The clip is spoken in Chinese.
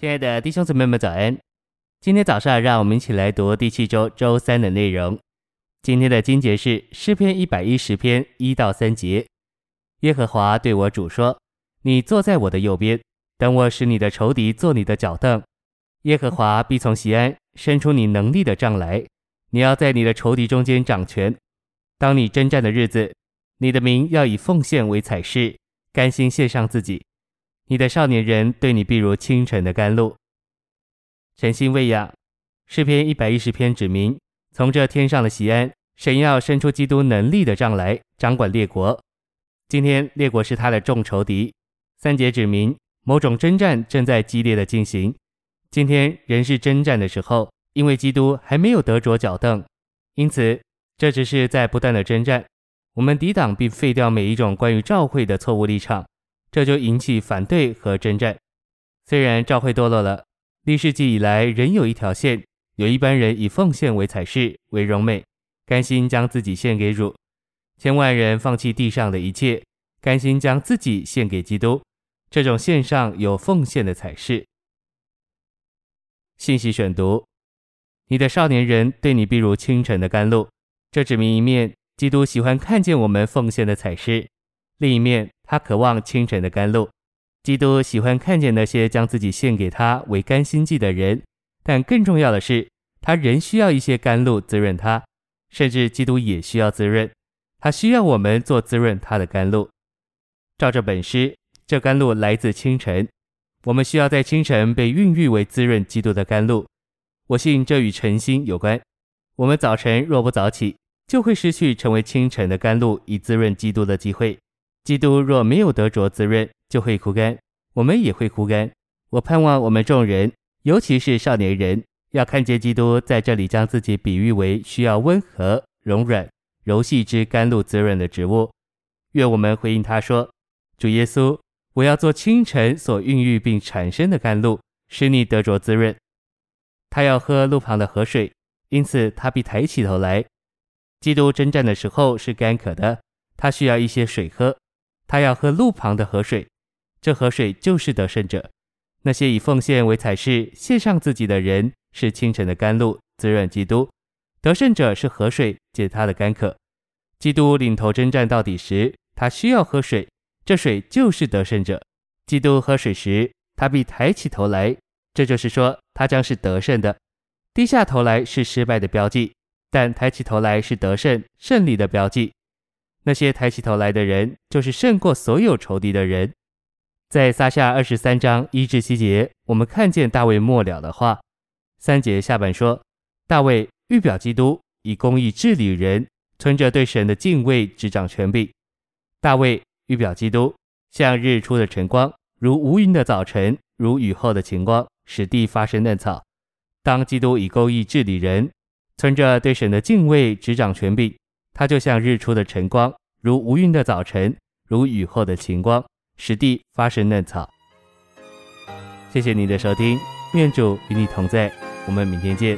亲爱的弟兄姊妹们，早安！今天早上，让我们一起来读第七周周三的内容。今天的经节是诗篇一百一十篇一到三节。耶和华对我主说：“你坐在我的右边，等我使你的仇敌坐你的脚凳。耶和华必从锡安伸出你能力的杖来，你要在你的仇敌中间掌权。当你征战的日子，你的民要以奉献为彩饰，甘心献上自己。”你的少年人对你必如清晨的甘露，诚心喂养。诗篇一百一十篇指明，从这天上的西安，神要伸出基督能力的杖来，掌管列国。今天列国是他的众仇敌。三节指明，某种征战正在激烈的进行。今天仍是征战的时候，因为基督还没有得着脚凳，因此这只是在不断的征战。我们抵挡并废掉每一种关于教会的错误立场。这就引起反对和征战。虽然教会堕落了，历世纪以来仍有一条线，有一般人以奉献为彩饰，为荣美，甘心将自己献给主；千万人放弃地上的一切，甘心将自己献给基督。这种献上有奉献的彩饰。信息选读：你的少年人对你必如清晨的甘露。这指明一面，基督喜欢看见我们奉献的彩饰；另一面，他渴望清晨的甘露，基督喜欢看见那些将自己献给他为甘心祭的人，但更重要的是，他仍需要一些甘露滋润他，甚至基督也需要滋润，他需要我们做滋润他的甘露。照着本诗，这甘露来自清晨，我们需要在清晨被孕育为滋润基督的甘露。我信这与晨星有关，我们早晨若不早起，就会失去成为清晨的甘露以滋润基督的机会。基督若没有得着滋润，就会枯干，我们也会枯干。我盼望我们众人，尤其是少年人，要看见基督在这里将自己比喻为需要温和、柔软、柔细之甘露滋润的植物。愿我们回应他说：“主耶稣，我要做清晨所孕育并产生的甘露，使你得着滋润。”他要喝路旁的河水，因此他必抬起头来。基督征战的时候是干渴的，他需要一些水喝。他要喝路旁的河水，这河水就是得胜者。那些以奉献为彩饰、献上自己的人，是清晨的甘露，滋润基督。得胜者是河水，解他的干渴。基督领头征战到底时，他需要喝水，这水就是得胜者。基督喝水时，他必抬起头来，这就是说，他将是得胜的。低下头来是失败的标记，但抬起头来是得胜、胜利的标记。那些抬起头来的人，就是胜过所有仇敌的人。在撒下二十三章一至七节，我们看见大卫末了的话。三节下半说，大卫预表基督以公义治理人，存着对神的敬畏执掌权柄。大卫预表基督，像日出的晨光，如无云的早晨，如雨后的晴光，使地发生嫩草。当基督以公义治理人，存着对神的敬畏执掌权柄。它就像日出的晨光，如无云的早晨，如雨后的晴光，实地发生嫩草。谢谢你的收听，愿主与你同在，我们明天见。